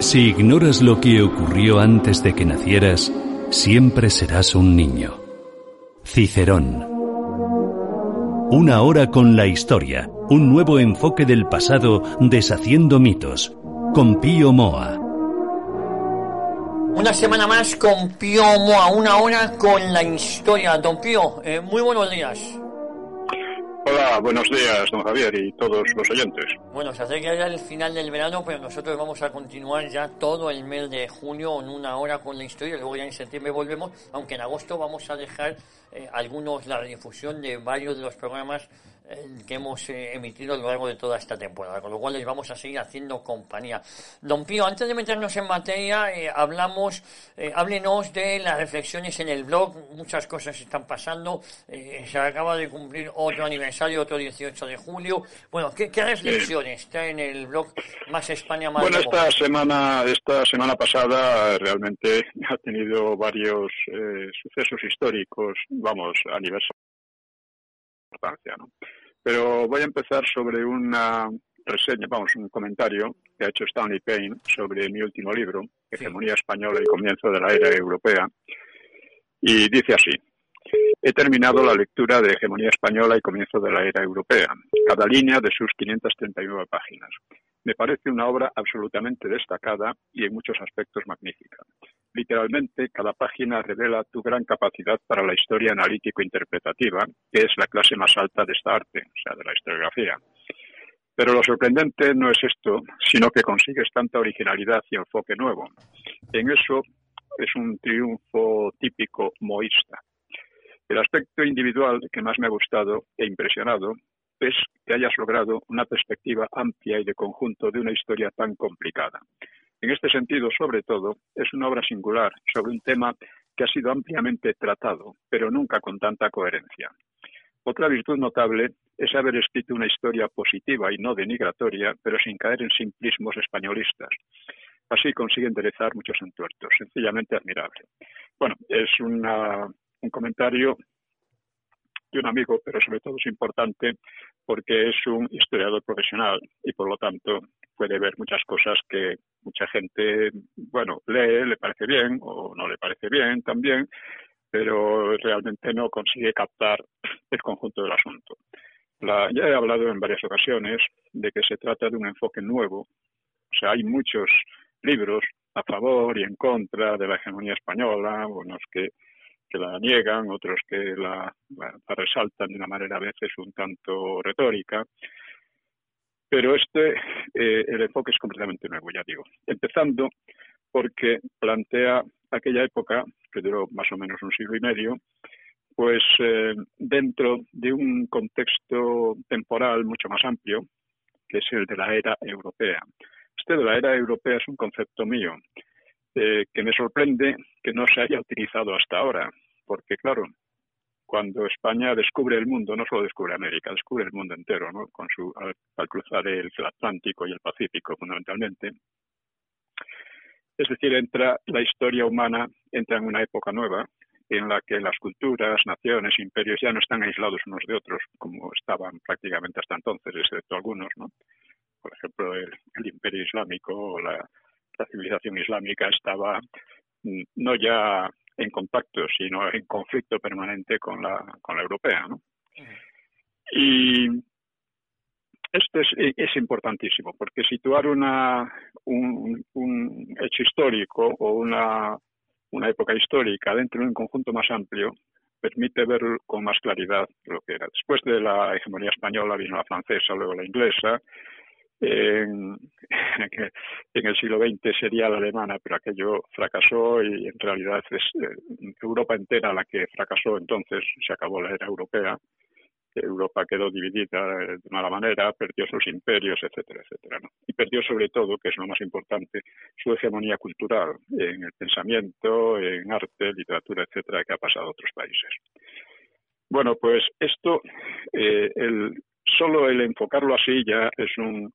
Si ignoras lo que ocurrió antes de que nacieras, siempre serás un niño. Cicerón. Una hora con la historia, un nuevo enfoque del pasado deshaciendo mitos, con Pío Moa. Una semana más con Pío Moa, una hora con la historia. Don Pío, eh, muy buenos días. Hola, buenos días, don Javier y todos los oyentes. Bueno, se acerca ya el final del verano, pero nosotros vamos a continuar ya todo el mes de junio en una hora con la historia, luego ya en septiembre volvemos, aunque en agosto vamos a dejar eh, algunos la difusión de varios de los programas que hemos eh, emitido a lo largo de toda esta temporada, con lo cual les vamos a seguir haciendo compañía. Don Pío, antes de meternos en materia, eh, hablamos, eh, háblenos de las reflexiones en el blog, muchas cosas están pasando, se acaba de cumplir otro aniversario, otro 18 de julio. Bueno, ¿qué, reflexiones está en el blog Más España, Más Bueno, esta semana, esta semana pasada realmente ha tenido varios sucesos históricos, vamos, aniversario importancia, ¿no? Pero voy a empezar sobre una reseña, vamos, un comentario que ha hecho Stanley Payne sobre mi último libro, Hegemonía Española y Comienzo de la Era Europea. Y dice así, he terminado la lectura de Hegemonía Española y Comienzo de la Era Europea, cada línea de sus 539 páginas. Me parece una obra absolutamente destacada y en muchos aspectos magnífica. Literalmente, cada página revela tu gran capacidad para la historia analítico-interpretativa, que es la clase más alta de esta arte, o sea, de la historiografía. Pero lo sorprendente no es esto, sino que consigues tanta originalidad y enfoque nuevo. En eso es un triunfo típico moísta. El aspecto individual que más me ha gustado e impresionado es que hayas logrado una perspectiva amplia y de conjunto de una historia tan complicada. En este sentido, sobre todo, es una obra singular sobre un tema que ha sido ampliamente tratado, pero nunca con tanta coherencia. Otra virtud notable es haber escrito una historia positiva y no denigratoria, pero sin caer en simplismos españolistas. Así consigue enderezar muchos entuertos, sencillamente admirable. Bueno, es un comentario de un amigo, pero sobre todo es importante porque es un historiador profesional y por lo tanto puede ver muchas cosas que mucha gente, bueno, lee, le parece bien o no le parece bien también, pero realmente no consigue captar el conjunto del asunto. Ya he hablado en varias ocasiones de que se trata de un enfoque nuevo. O sea, hay muchos libros a favor y en contra de la hegemonía española, unos que que la niegan, otros que la, resaltan de una manera a veces un tanto retórica. Pero este, eh, el enfoque es completamente nuevo, ya digo. Empezando porque plantea aquella época, que duró más o menos un siglo y medio, pues eh, dentro de un contexto temporal mucho más amplio, que es el de la era europea. Este de la era europea es un concepto mío, eh, que me sorprende que no se haya utilizado hasta ahora, porque claro, cuando España descubre el mundo, no solo descubre América, descubre el mundo entero, ¿no? Con su, al, cruzar el, Atlántico y el Pacífico, fundamentalmente. Es decir, entra la historia humana, entra en una época nueva, en la que las culturas, naciones, imperios ya no están aislados unos de otros, como estaban prácticamente hasta entonces, excepto algunos, ¿no? Por ejemplo, el, imperio islámico o la, la civilización islámica estaba mm, no ya en contacto, sino en conflicto permanente con la, con la europea. ¿no? Y esto es, es, importantísimo, porque situar una, un, un hecho histórico o una, una época histórica dentro de un conjunto más amplio permite ver con más claridad lo que era. Después de la hegemonía española vino la francesa, luego la inglesa, en, el siglo XX sería la alemana, pero aquello fracasó y en realidad es eh, Europa entera la que fracasó, entonces se acabó la era europea. Europa quedó dividida de mala manera, perdió sus imperios, etcétera, etcétera. Y perdió sobre todo, que es lo más importante, su hegemonía cultural en el pensamiento, en arte, literatura, etcétera, que ha pasado a otros países. Bueno, pues esto, eh, el, solo el enfocarlo así ya es un,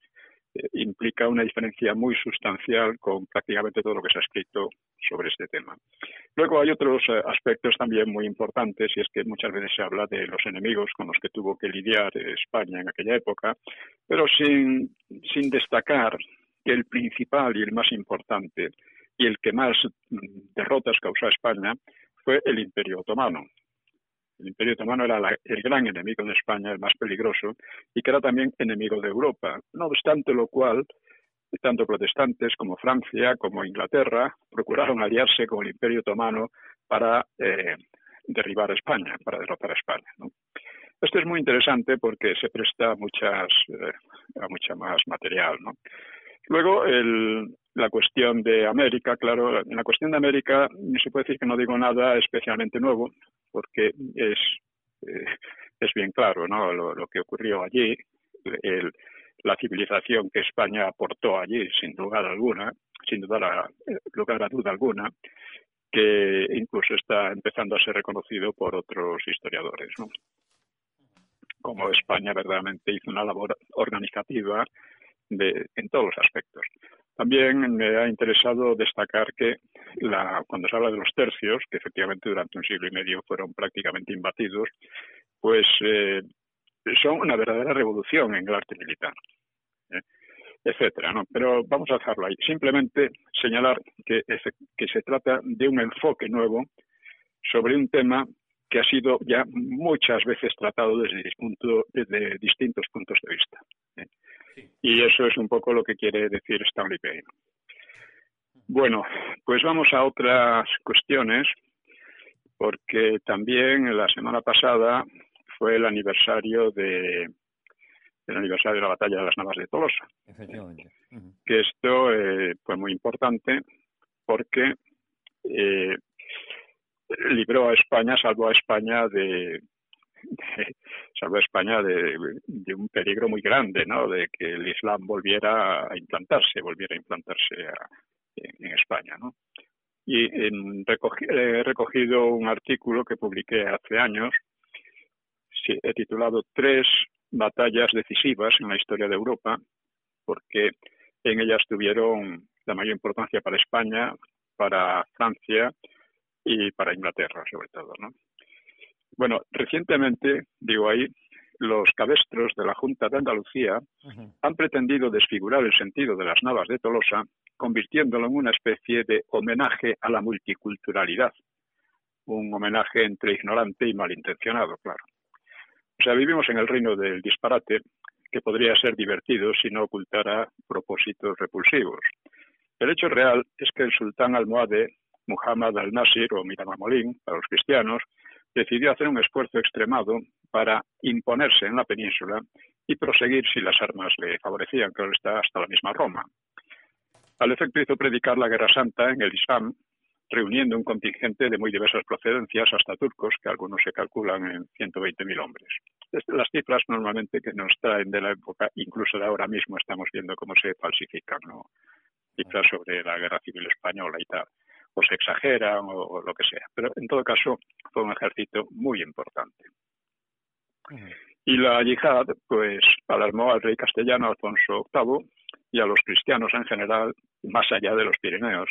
implica una diferencia muy sustancial con prácticamente todo lo que se ha escrito sobre este tema. Luego hay otros eh, aspectos también muy importantes y es que muchas veces se habla de los enemigos con los que tuvo que lidiar España en aquella época, pero sin, sin destacar que el principal y el más importante y el que más mm, derrotas causó a España fue el Imperio Otomano. El Imperio Otomano era el gran enemigo de España, el más peligroso, y que era también enemigo de Europa. No obstante lo cual, tanto protestantes como Francia, como Inglaterra, procuraron aliarse con el Imperio Otomano para eh, derribar a España, para derrotar a España. Esto es muy interesante porque se presta muchas, eh, a mucha más material. Luego, el, la cuestión de América, claro, en la cuestión de América se puede decir que no digo nada especialmente nuevo, porque es, eh, es bien claro ¿no? lo, que ocurrió allí, el, la civilización que España aportó allí, sin lugar alguna, sin duda lugar a duda alguna, que incluso está empezando a ser reconocido por otros historiadores. ¿no? Como España verdaderamente hizo una labor organizativa de, en todos los aspectos. También me ha interesado destacar que la, cuando se habla de los tercios, que efectivamente durante un siglo y medio fueron prácticamente imbatidos, pues eh, son una verdadera revolución en el arte militar, ¿eh? etcétera. ¿no? Pero vamos a dejarlo ahí. Simplemente señalar que, se trata de un enfoque nuevo sobre un tema que ha sido ya muchas veces tratado desde, desde distintos puntos de vista. ¿eh? Y eso es un poco lo que quiere decir Stanley Payne. Bueno, pues vamos a otras cuestiones, porque también la semana pasada fue el aniversario de el aniversario de la batalla de las Navas de Tolosa. Efectivamente. Que esto eh, fue muy importante porque eh, libró a España, salvó a España de, salvó a España de, un peligro muy grande, ¿no? De que el Islam volviera a implantarse, volviera a implantarse en, España, ¿no? Y he recogido un artículo que publiqué hace años, he titulado Tres batallas decisivas en la historia de Europa, porque en ellas tuvieron la mayor importancia para España, para Francia y para Inglaterra, sobre todo, ¿no? Bueno, recientemente, digo ahí, los cabestros de la Junta de Andalucía han pretendido desfigurar el sentido de las navas de Tolosa, convirtiéndolo en una especie de homenaje a la multiculturalidad, un homenaje entre ignorante y malintencionado, claro. O sea, vivimos en el reino del disparate, que podría ser divertido si no ocultara propósitos repulsivos. El hecho real es que el sultán almohade Muhammad al-Nasir o Miramamolín para los cristianos decidió hacer un esfuerzo extremado para imponerse en la península y proseguir si las armas le favorecían, que está hasta la misma Roma. Al efecto hizo predicar la Guerra Santa en el Islam, reuniendo un contingente de muy diversas procedencias, hasta turcos, que algunos se calculan en 120.000 hombres. Las cifras normalmente que nos traen de la época, incluso de ahora mismo, estamos viendo cómo se falsifican, cifras sobre la Guerra Civil Española y tal o se exageran o, lo que sea. Pero en todo caso fue un ejército muy importante. Y la yihad, pues, alarmó al rey castellano Alfonso VIII y a los cristianos en general, más allá de los Pirineos,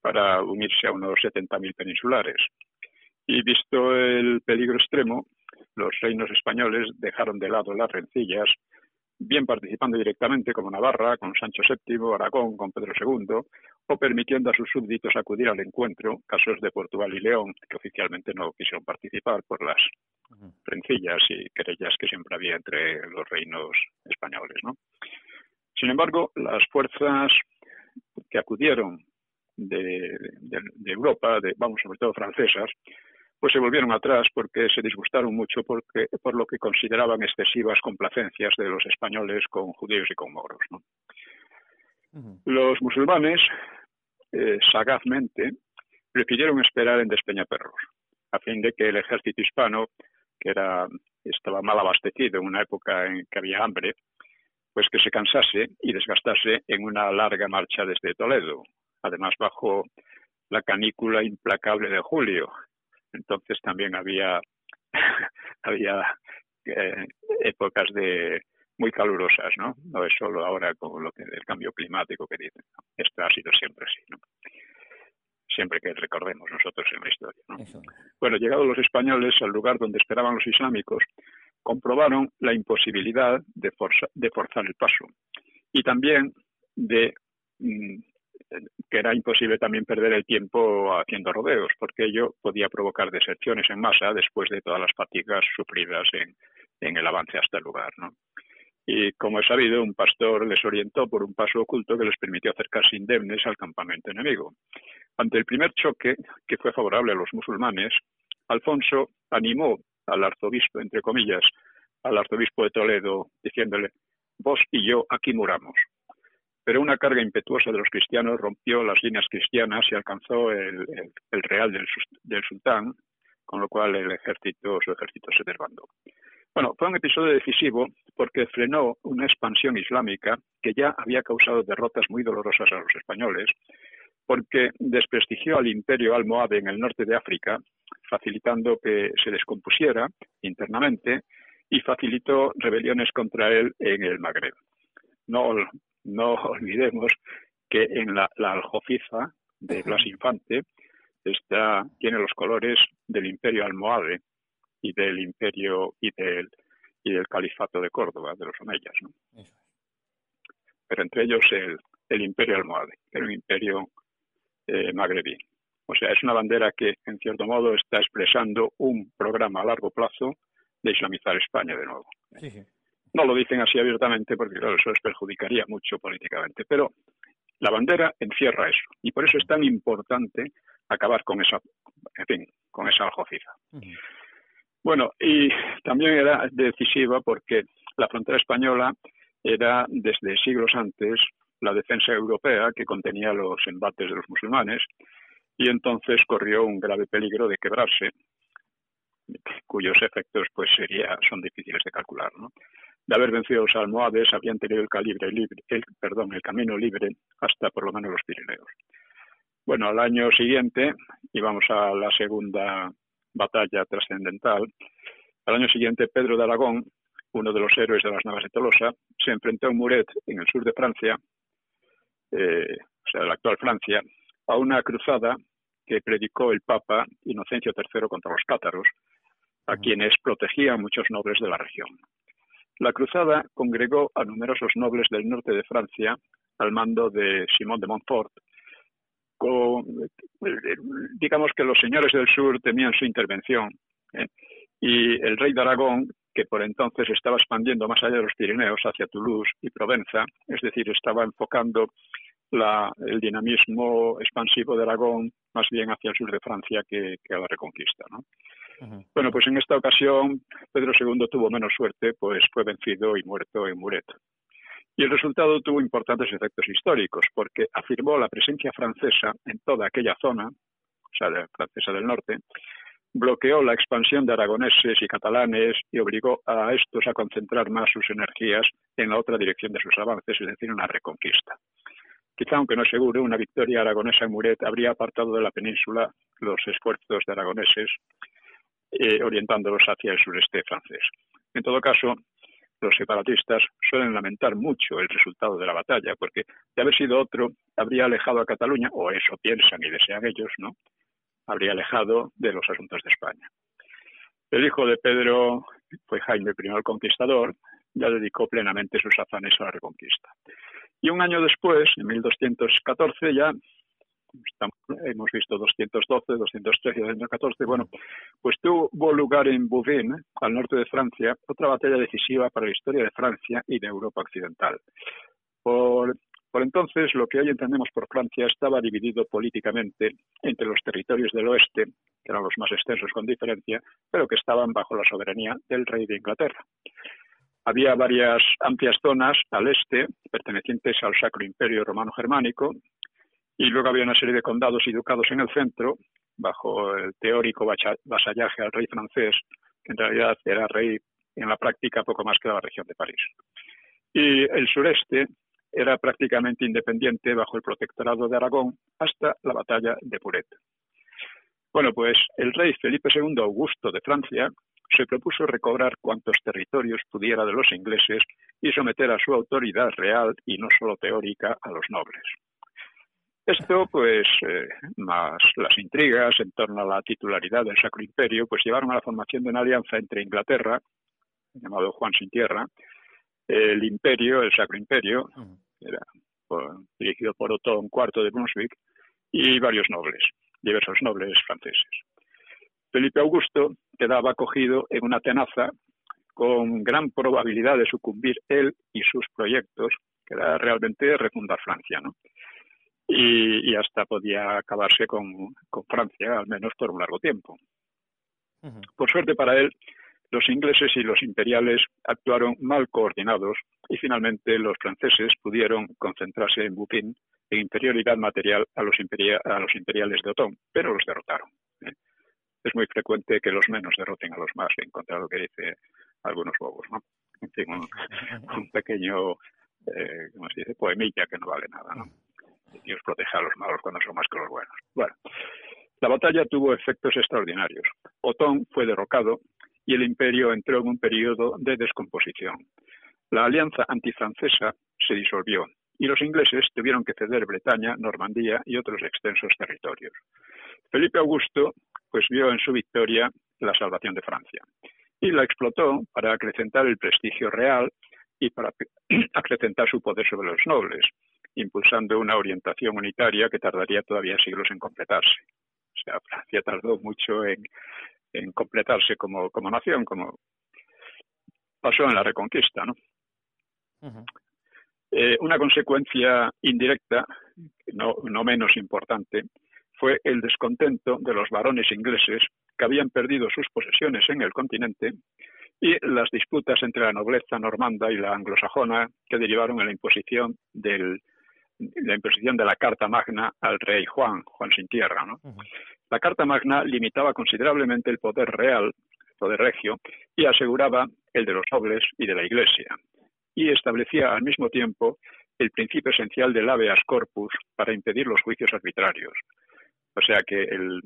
para unirse a unos 70.000 peninsulares. Y visto el peligro extremo, los reinos españoles dejaron de lado las rencillas bien participando directamente como Navarra, con Sancho VII, Aragón, con Pedro II, o permitiendo a sus súbditos acudir al encuentro, casos de Portugal y León, que oficialmente no quisieron participar por las rencillas y querellas que siempre había entre los reinos españoles. ¿no? Sin embargo, las fuerzas que acudieron de, de Europa, de, vamos, sobre todo francesas, pues se volvieron atrás porque se disgustaron mucho porque, por lo que consideraban excesivas complacencias de los españoles con judíos y con moros. Los musulmanes, eh, sagazmente, prefirieron esperar en Despeñaperros, a fin de que el ejército hispano, que era, estaba mal abastecido en una época en que había hambre, pues que se cansase y desgastase en una larga marcha desde Toledo, además bajo la canícula implacable de julio, entonces también había, había eh, épocas de muy calurosas, ¿no? No es solo ahora con lo que el cambio climático que dicen. Esto ha sido siempre así, ¿no? Siempre que recordemos nosotros en la historia, ¿no? Bueno, llegados los españoles al lugar donde esperaban los islámicos, comprobaron la imposibilidad de, de forzar el paso y también de mm, que era imposible también perder el tiempo haciendo rodeos, porque ello podía provocar deserciones en masa después de todas las fatigas sufridas en, el avance hasta el lugar. ¿no? Y como es sabido, un pastor les orientó por un paso oculto que les permitió acercarse indemnes al campamento enemigo. Ante el primer choque, que fue favorable a los musulmanes, Alfonso animó al arzobispo, entre comillas, al arzobispo de Toledo, diciéndole, vos y yo aquí muramos. Pero una carga impetuosa de los cristianos rompió las líneas cristianas y alcanzó el, real del, sultán, con lo cual el ejército, su ejército se desbandó. Bueno, fue un episodio decisivo porque frenó una expansión islámica que ya había causado derrotas muy dolorosas a los españoles, porque desprestigió al imperio almohade en el norte de África, facilitando que se descompusiera internamente y facilitó rebeliones contra él en el Magreb. No, no olvidemos que en la, la de Blas Infante está, tiene los colores del imperio almohade y del imperio y del, y del califato de Córdoba, de los omeyas. ¿no? Pero entre ellos el, el imperio almohade, que era un imperio eh, magrebí. O sea, es una bandera que, en cierto modo, está expresando un programa a largo plazo de islamizar España de nuevo. No lo dicen así abiertamente porque, claro, eso les perjudicaría mucho políticamente, pero la bandera encierra eso y por eso es tan importante acabar con esa, en fin, con esa aljofiza. Bueno, y también era decisiva porque la frontera española era desde siglos antes la defensa europea que contenía los embates de los musulmanes y entonces corrió un grave peligro de quebrarse, cuyos efectos pues sería son difíciles de calcular, ¿no? De haber vencido los almohades habían tenido el calibre libre, el, perdón, el camino libre hasta por lo menos los Pirineos. Bueno, al año siguiente íbamos a la segunda batalla trascendental. Al año siguiente, Pedro de Aragón, uno de los héroes de las Navas de Tolosa, se enfrentó en Muret, en el sur de Francia, eh, o sea, de la actual Francia, a una cruzada que predicó el Papa Inocencio III contra los cátaros, a quienes protegían muchos nobles de la región. La cruzada congregó a numerosos nobles del norte de Francia al mando de Simón de Montfort, digamos que los señores del sur temían su intervención ¿eh? y el rey de Aragón, que por entonces estaba expandiendo más allá de los Pirineos hacia Toulouse y Provenza, es decir, estaba enfocando el dinamismo expansivo de Aragón más bien hacia el sur de Francia que, a la reconquista. Bueno, pues en esta ocasión Pedro II tuvo menos suerte, pues fue vencido y muerto en Muret. Y el resultado tuvo importantes efectos históricos, porque afirmó la presencia francesa en toda aquella zona, o sea, la francesa del norte, bloqueó la expansión de aragoneses y catalanes y obligó a estos a concentrar más sus energías en la otra dirección de sus avances, es decir, una reconquista. Quizá, aunque no es seguro, una victoria aragonesa en Muret habría apartado de la península los esfuerzos de aragoneses, eh, orientándolos hacia el sureste francés. En todo caso, los separatistas suelen lamentar mucho el resultado de la batalla, porque de haber sido otro, habría alejado a Cataluña, o eso piensan y desean ellos, ¿no? Habría alejado de los asuntos de España. El hijo de Pedro fue Jaime I el Conquistador, ya dedicó plenamente sus afanes a la reconquista. Y un año después, en 1214, ya hemos visto 212, 213 214. Bueno, pues tuvo lugar en Bouvines, al norte de Francia, otra batalla decisiva para la historia de Francia y de Europa occidental. Por, por entonces, lo que hoy entendemos por Francia estaba dividido políticamente entre los territorios del oeste, que eran los más extensos con diferencia, pero que estaban bajo la soberanía del rey de Inglaterra. Había varias amplias zonas al este, pertenecientes al Sacro Imperio Romano Germánico, y luego había una serie de condados y ducados en el centro, bajo el teórico vasallaje al rey francés, que en realidad era rey en la práctica poco más que la región de París. Y el sureste era prácticamente independiente bajo el protectorado de Aragón hasta la batalla de Puret. Bueno, pues el rey Felipe II Augusto de Francia se propuso recobrar cuantos territorios pudiera de los ingleses y someter a su autoridad real y no solo teórica a los nobles. Esto, pues, eh, más las intrigas en torno a la titularidad del Sacro Imperio, pues llevaron a la formación de una alianza entre Inglaterra, llamado Juan sin Tierra, el Imperio, el Sacro Imperio, era dirigido por Otón IV de Brunswick, y varios nobles, diversos nobles franceses. Felipe Augusto quedaba acogido en una tenaza con gran probabilidad de sucumbir él y sus proyectos, que era realmente refundar Francia, ¿no? Y, hasta podía acabarse con, Francia, al menos por un largo tiempo. Por suerte para él, los ingleses y los imperiales actuaron mal coordinados y finalmente los franceses pudieron concentrarse en Bupin en inferioridad material a los, a los imperiales de Otón, pero los derrotaron. ¿eh? Es muy frecuente que los menos derroten a los más, en contra de lo que dice algunos bobos. ¿no? En fin, un, pequeño, eh, ¿cómo se dice?, poemilla que no vale nada. ¿no? Dios protege a los malos cuando son más que los buenos. Bueno, la batalla tuvo efectos extraordinarios. Otón fue derrocado y el imperio entró en un periodo de descomposición. La alianza antifrancesa se disolvió y los ingleses tuvieron que ceder Bretaña, Normandía y otros extensos territorios. Felipe Augusto pues vio en su victoria la salvación de Francia y la explotó para acrecentar el prestigio real y para acrecentar su poder sobre los nobles, impulsando una orientación unitaria que tardaría todavía siglos en completarse. O sea, Francia tardó mucho en, en completarse como, como nación, como pasó en la Reconquista, ¿no? Eh, una consecuencia indirecta, no, no menos importante, fue el descontento de los varones ingleses que habían perdido sus posesiones en el continente y las disputas entre la nobleza normanda y la anglosajona que derivaron en la imposición del, la imposición de la Carta Magna al rey Juan, Juan sin tierra. ¿no? La Carta Magna limitaba considerablemente el poder real, el poder regio, y aseguraba el de los nobles y de la Iglesia, y establecía al mismo tiempo el principio esencial del habeas corpus para impedir los juicios arbitrarios. O sea que el,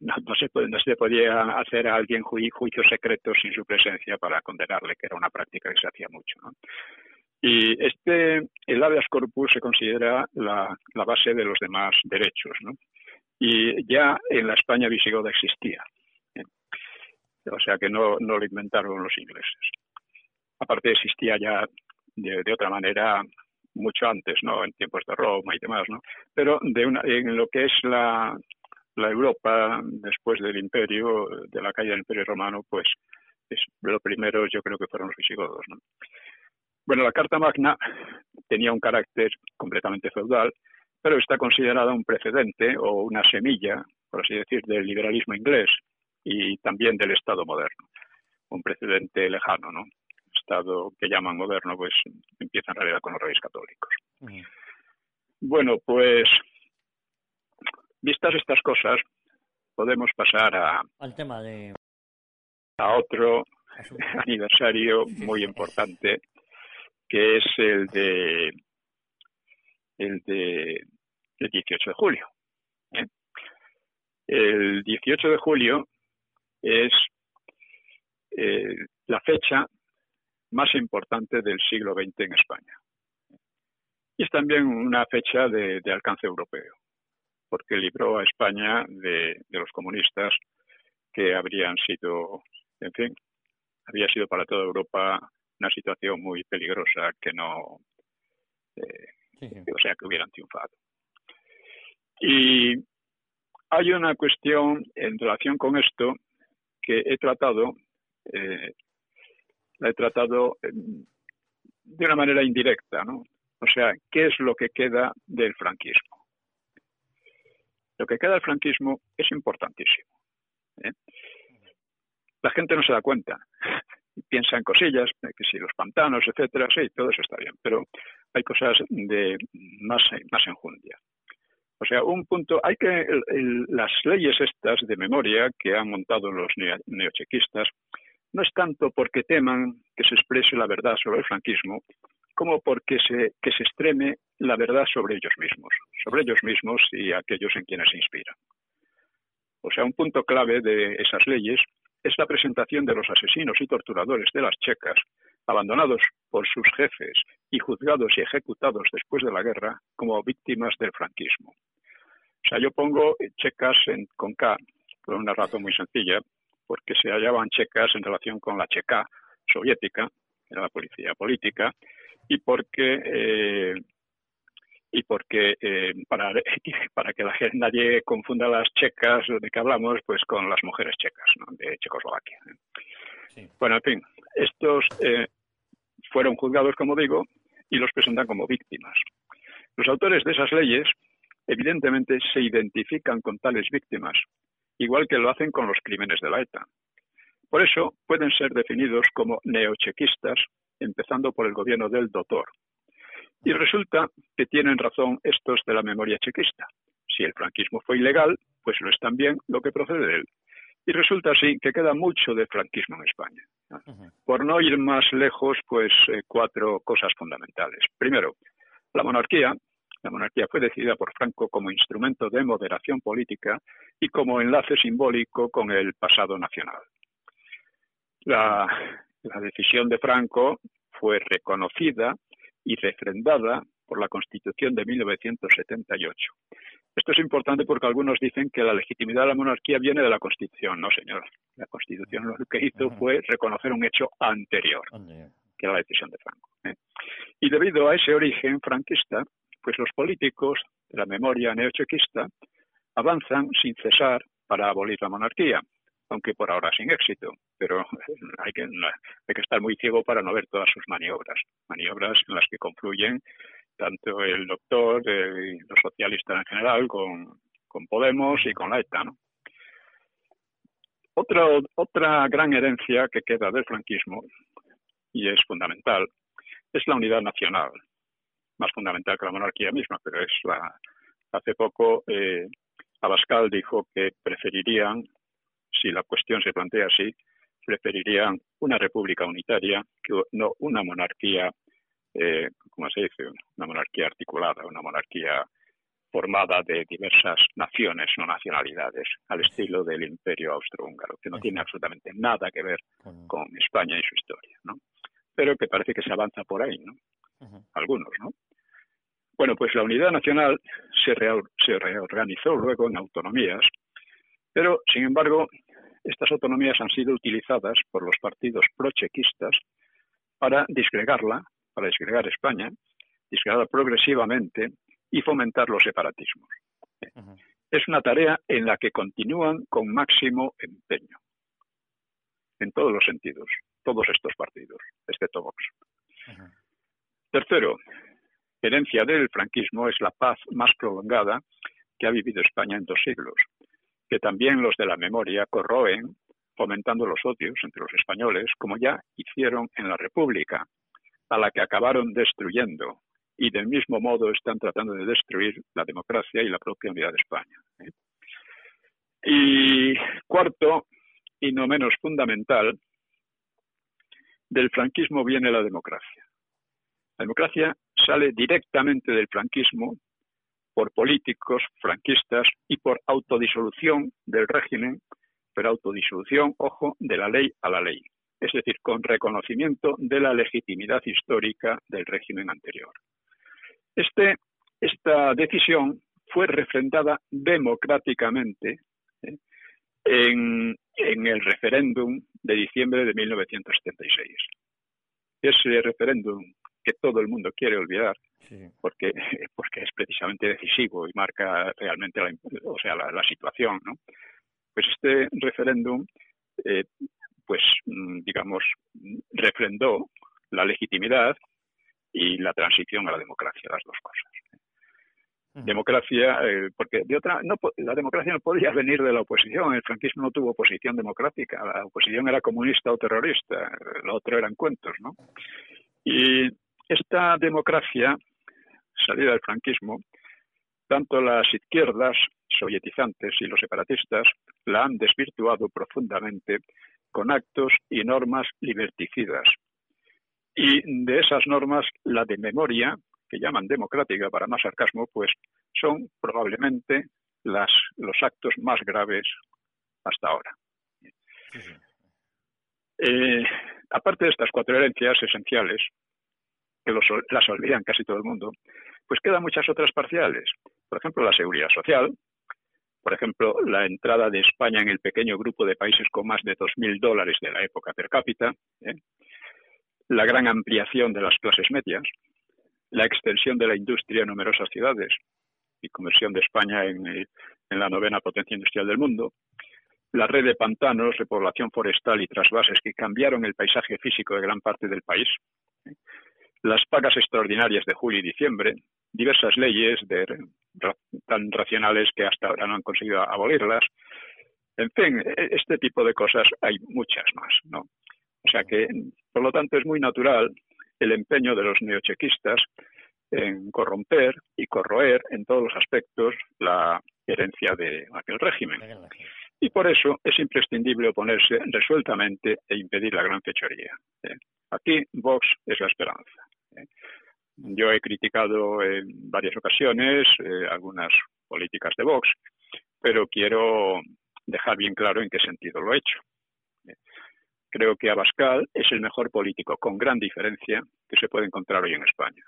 no, se, no, se, podía hacer a alguien juicios secretos sin su presencia para condenarle, que era una práctica que se hacía mucho. ¿no? Y este, el habeas corpus se considera la, base de los demás derechos, ¿no? Y ya en la España visigoda existía. O sea que no, no lo inventaron los ingleses. Aparte existía ya de, otra manera mucho antes, ¿no? En tiempos de Roma y demás, ¿no? Pero de una, en lo que es la, la Europa después del imperio, de la caída del imperio romano, pues es, lo primero yo creo que fueron los visigodos, ¿no? Bueno, la Carta Magna tenía un carácter completamente feudal, pero está considerada un precedente o una semilla, por así decir, del liberalismo inglés y también del Estado moderno, un precedente lejano, ¿no? Estado que llaman moderno, pues empieza en realidad con los reyes católicos. Bueno, pues vistas estas cosas, podemos pasar a, al tema de a otro aniversario muy importante que es el de el de el 18 de julio. El 18 de julio es eh, la fecha más importante del siglo XX en España. Y es también una fecha de, alcance europeo, porque libró a España de, de los comunistas que habrían sido, en fin, había sido para toda Europa una situación muy peligrosa que no, eh, o sea, que hubieran triunfado. Y hay una cuestión en relación con esto que he tratado, eh, la he tratado de una manera indirecta, ¿no? O sea, ¿qué es lo que queda del franquismo? Lo que queda del franquismo es importantísimo. ¿eh? La gente no se da cuenta piensa en cosillas, que si los pantanos, etcétera, sí, todo eso está bien, pero hay cosas de más, más enjundia. O sea, un punto, hay que, las leyes estas de memoria que han montado los neochequistas no es tanto porque teman que se exprese la verdad sobre el franquismo, como porque se, que se extreme la verdad sobre ellos mismos, sobre ellos mismos y aquellos en quienes se inspiran. O sea, un punto clave de esas leyes es la presentación de los asesinos y torturadores de las checas, abandonados por sus jefes y juzgados y ejecutados después de la guerra como víctimas del franquismo. O sea, yo pongo checas en, con K por una razón muy sencilla, porque se hallaban checas en relación con la checa soviética, era la policía política, y porque eh, y porque eh, para, para que la gente, nadie confunda las checas de que hablamos pues con las mujeres checas de Checoslovaquia. Bueno, en fin, estos eh, fueron juzgados, como digo, y los presentan como víctimas. Los autores de esas leyes evidentemente se identifican con tales víctimas, igual que lo hacen con los crímenes de la ETA. Por eso pueden ser definidos como neochequistas, empezando por el gobierno del doctor. Y resulta que tienen razón estos de la memoria chequista. Si el franquismo fue ilegal, pues lo es también lo que procede de él. Y resulta así que queda mucho de franquismo en España. Por no ir más lejos, pues eh, cuatro cosas fundamentales. Primero, la monarquía. La monarquía fue decidida por Franco como instrumento de moderación política y como enlace simbólico con el pasado nacional. La, la decisión de Franco fue reconocida y refrendada por la Constitución de 1978. Esto es importante porque algunos dicen que la legitimidad de la monarquía viene de la Constitución. No, señor. La Constitución lo que hizo fue reconocer un hecho anterior, que era la decisión de Franco. ¿eh? Y debido a ese origen franquista, pues los políticos de la memoria neochequista avanzan sin cesar para abolir la monarquía, aunque por ahora sin éxito. Pero hay que, hay que estar muy ciego para no ver todas sus maniobras, maniobras en las que confluyen tanto el doctor y los socialistas en general con, Podemos y con la ETA. Otra, otra gran herencia que queda del franquismo, y es fundamental, es la unidad nacional, más fundamental que la monarquía misma, pero es la... Hace poco eh, Abascal dijo que preferirían, si la cuestión se plantea así, preferirían una república unitaria que no una monarquía eh, como se dice, una monarquía articulada, una monarquía formada de diversas naciones o nacionalidades, al estilo del imperio austrohúngaro, que no tiene absolutamente nada que ver con España y su historia, ¿no? Pero que parece que se avanza por ahí, ¿no? Algunos, ¿no? Bueno, pues la unidad nacional se, se reorganizó luego en autonomías, pero, sin embargo, estas autonomías han sido utilizadas por los partidos prochequistas para disgregarla para disgregar España, disgregarla progresivamente y fomentar los separatismos. Es una tarea en la que continúan con máximo empeño, en todos los sentidos, todos estos partidos, excepto Vox. Tercero, herencia del franquismo es la paz más prolongada que ha vivido España en dos siglos, que también los de la memoria corroen, fomentando los odios entre los españoles, como ya hicieron en la República, a la que acabaron destruyendo y del mismo modo están tratando de destruir la democracia y la propia unidad de España. ¿eh? Y cuarto, y no menos fundamental, del franquismo viene la democracia. La democracia sale directamente del franquismo por políticos franquistas y por autodisolución del régimen, pero autodisolución, ojo, de la ley a la ley es decir, con reconocimiento de la legitimidad histórica del régimen anterior. Este, esta decisión fue refrendada democráticamente ¿eh? en, el referéndum de diciembre de 1976. Ese referéndum que todo el mundo quiere olvidar, porque, porque es precisamente decisivo y marca realmente la, o sea, la, situación. ¿no? Pues este referéndum eh, pues mm, digamos, refrendó la legitimidad y la transición a la democracia, las dos cosas. Democracia, eh, porque de otra, no, la democracia no podía venir de la oposición, el franquismo no tuvo oposición democrática, la oposición era comunista o terrorista, lo otro eran cuentos, ¿no? Y esta democracia, salida del franquismo, tanto las izquierdas sovietizantes y los separatistas la han desvirtuado profundamente con actos y normas liberticidas. Y de esas normas, la de memoria, que llaman democrática para más sarcasmo, pues son probablemente las, los actos más graves hasta ahora. Eh, aparte de estas cuatro herencias esenciales, que las olvidan casi todo el mundo, pues quedan muchas otras parciales. Por ejemplo, la seguridad social, por ejemplo, la entrada de España en el pequeño grupo de países con más de 2.000 dólares de la época per cápita, ¿eh? la gran ampliación de las clases medias, la extensión de la industria en numerosas ciudades y conversión de España en, en la novena potencia industrial del mundo, la red de pantanos, repoblación forestal y trasvases que cambiaron el paisaje físico de gran parte del país, las pagas extraordinarias de julio y diciembre, diversas leyes de, tan racionales que hasta ahora no han conseguido abolirlas. En fin, e, este tipo de cosas hay muchas más, ¿no? O sea que, por lo tanto, es muy natural el empeño de los neochequistas en corromper y corroer en todos los aspectos la herencia de aquel régimen. Y por eso es imprescindible oponerse resueltamente e impedir la gran fechoría. ¿eh? Aquí Vox es la esperanza. ¿Eh? Yo he criticado en varias ocasiones eh, algunas políticas de Vox, pero quiero dejar bien claro en qué sentido lo he hecho. Creo que Abascal es el mejor político, con gran diferencia, que se puede encontrar hoy en España.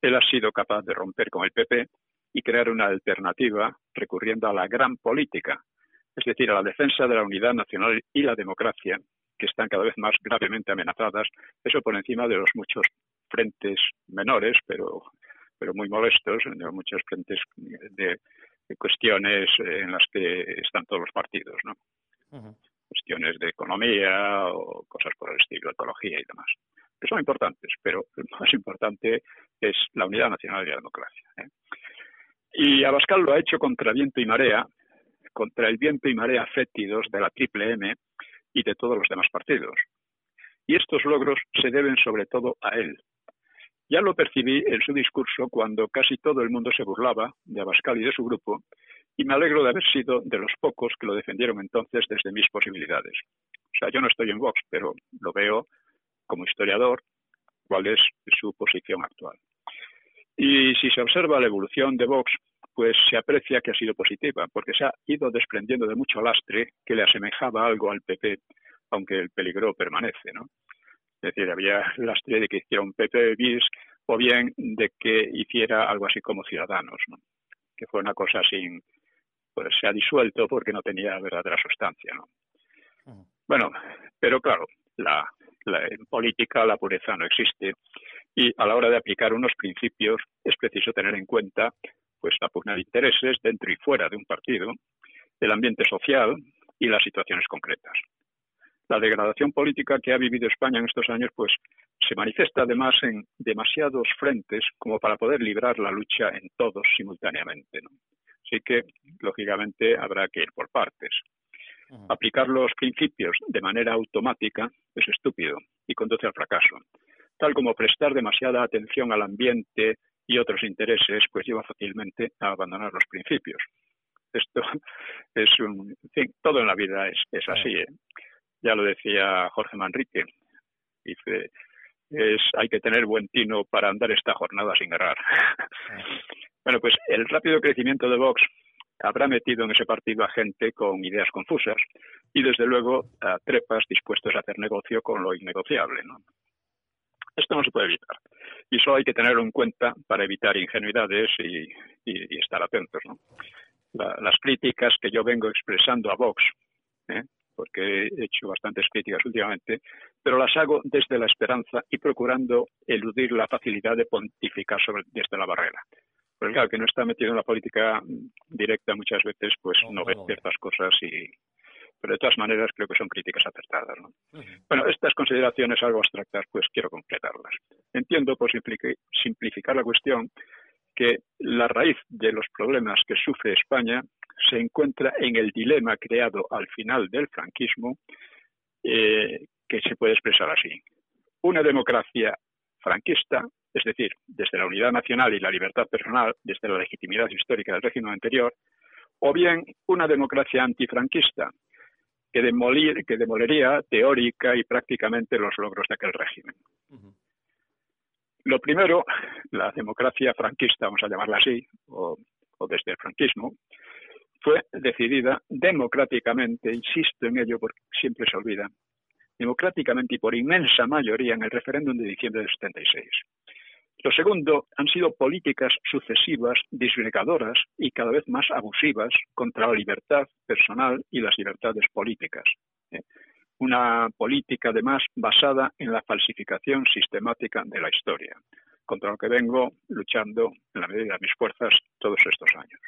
Él ha sido capaz de romper con el PP y crear una alternativa recurriendo a la gran política, es decir, a la defensa de la unidad nacional y la democracia, que están cada vez más gravemente amenazadas, eso por encima de los muchos frentes menores, pero, pero muy molestos, de muchos frentes de, cuestiones en las que están todos los partidos, ¿no? Cuestiones de economía o cosas por el estilo, ecología y demás, que son importantes, pero lo más importante es la unidad nacional y la democracia. ¿eh? Y Abascal lo ha hecho contra viento y marea, contra el viento y marea fétidos de la Triple M y de todos los demás partidos. Y estos logros se deben sobre todo a él. Ya lo percibí en su discurso cuando casi todo el mundo se burlaba de Abascal y de su grupo, y me alegro de haber sido de los pocos que lo defendieron entonces desde mis posibilidades. O sea, yo no estoy en Vox, pero lo veo como historiador cuál es su posición actual. Y si se observa la evolución de Vox, pues se aprecia que ha sido positiva, porque se ha ido desprendiendo de mucho lastre que le asemejaba algo al PP, aunque el peligro permanece, ¿no? Es decir, había lastre de que hiciera un PP o bien de que hiciera algo así como Ciudadanos, ¿no? Que fue una cosa sin, pues se ha disuelto porque no tenía verdadera sustancia, ¿no? Bueno, pero claro, la, en política la pureza no existe y a la hora de aplicar unos principios es preciso tener en cuenta pues la pugna de intereses dentro y fuera de un partido, el ambiente social y las situaciones concretas. La degradación política que ha vivido España en estos años pues se manifiesta además en demasiados frentes como para poder librar la lucha en todos simultáneamente. Así que, lógicamente, habrá que ir por partes. Aplicar los principios de manera automática es estúpido y conduce al fracaso, tal como prestar demasiada atención al ambiente y otros intereses, pues lleva fácilmente a abandonar los principios. Esto es un, en fin, todo en la vida es, es así. ¿eh? Ya lo decía Jorge Manrique. Dice, es, hay que tener buen tino para andar esta jornada sin errar. bueno, pues el rápido crecimiento de Vox habrá metido en ese partido a gente con ideas confusas y desde luego a trepas dispuestos a hacer negocio con lo innegociable. ¿no? Esto no se puede evitar. Y solo hay que tenerlo en cuenta para evitar ingenuidades y, estar atentos. ¿no? las críticas que yo vengo expresando a Vox, ¿eh? Porque he hecho bastantes críticas últimamente, pero las hago desde la esperanza y procurando eludir la facilidad de pontificar sobre, desde la barrera. Porque claro, que no está metido en la política directa muchas veces, pues no, ve ciertas cosas y, pero de todas maneras creo que son críticas acertadas. ¿no? Bueno, estas consideraciones algo abstractas, pues quiero concretarlas. Entiendo, por simplificar la cuestión, que la raíz de los problemas que sufre España se encuentra en el dilema creado al final del franquismo, eh, que se puede expresar así. Una democracia franquista, es decir, desde la unidad nacional y la libertad personal, desde la legitimidad histórica del régimen anterior, o bien una democracia antifranquista, que, demolir, que demolería teórica y prácticamente los logros de aquel régimen. Lo primero, la democracia franquista, vamos a llamarla así, o, desde el franquismo, fue decidida democráticamente, insisto en ello porque siempre se olvida, democráticamente y por inmensa mayoría en el referéndum de diciembre del 76. Lo segundo han sido políticas sucesivas, disgregadoras y cada vez más abusivas contra la libertad personal y las libertades políticas. ¿eh? Una política, además, basada en la falsificación sistemática de la historia. contra lo que vengo luchando en la medida de mis fuerzas todos estos años.